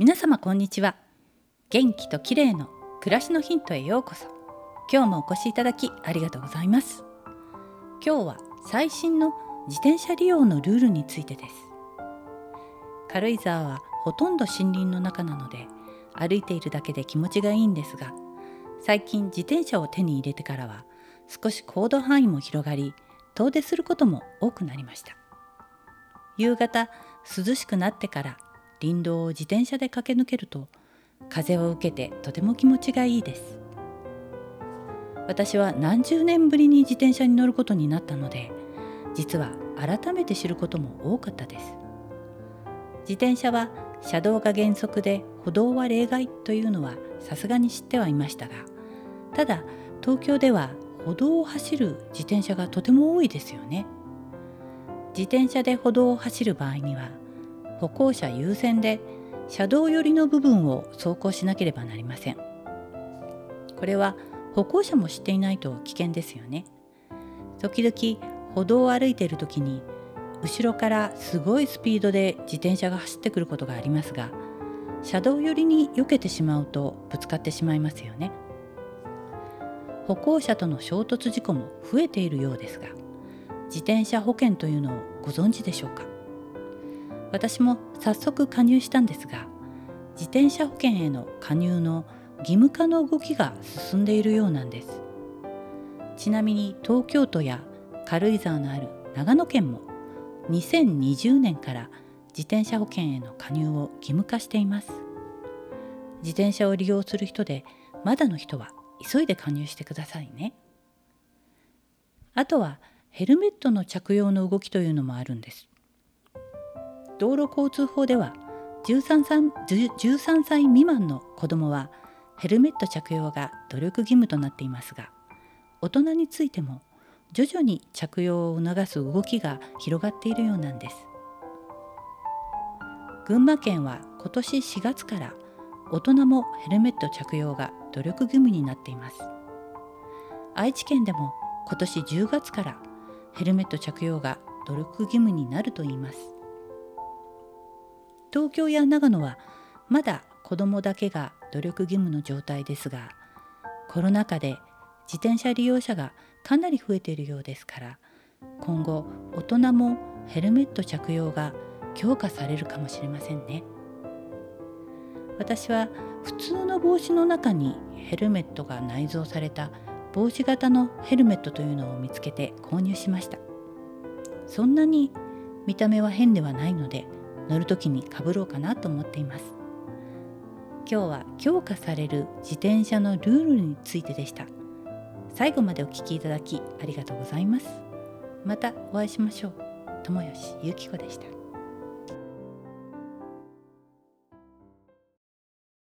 皆様こんにちは。元気と綺麗の暮らしのヒントへようこそ。今日もお越しいただきありがとうございます。今日は最新の自転車利用のルールについてです。軽井沢はほとんど森林の中なので歩いているだけで気持ちがいいんですが最近自転車を手に入れてからは少し行動範囲も広がり遠出することも多くなりました。夕方涼しくなってから林道を自転車で駆け抜けると風を受けてとても気持ちがいいです。私は何十年ぶりに自転車に乗ることになったので実は改めて知ることも多かったです。自転車は車道が原則で歩道は例外というのはさすがに知ってはいましたがただ東京では歩道を走る自転車がとても多いですよね。自転車で歩道を走る場合には歩行者優先で車道寄りの部分を走行しなければなりません。これは歩行者も知っていないと危険ですよね。時々歩道を歩いている時に後ろからすごいスピードで自転車が走ってくることがありますが車道寄りに避けてしまうとぶつかってしまいますよね。歩行者との衝突事故も増えているようですが自転車保険というのをご存知でしょうか？私も早速加入したんですが自転車保険への加入の義務化の動きが進んでいるようなんです。ちなみに東京都や軽井沢のある長野県も2020年から自転車保険への加入を義務化しています。自転車を利用する人でまだの人は急いで加入してくださいね。あとはヘルメットの着用の動きというのもあるんです。道路交通法では 13, 歳13歳未満の子どもはヘルメット着用が努力義務となっていますが大人についても徐々に着用を促す動きが広がっているようなんです。群馬県は今年4月から大人もヘルメット着用が努力義務になっています。愛知県でも今年10月からヘルメット着用が努力義務になるといいます。東京や長野はまだ子どもだけが努力義務の状態ですがコロナ禍で自転車利用者がかなり増えているようですから今後大人もヘルメット着用が強化されるかもしれませんね。私は普通の帽子の中にヘルメットが内蔵された帽子型のヘルメットというのを見つけて購入しました。そんなに見た目は変ではないので乗る時にかぶろうかなと思っています。今日は強化される自転車のルールについてでした。最後までお聴きいただきありがとうございます。またお会いしましょう。友吉ゆき子でした。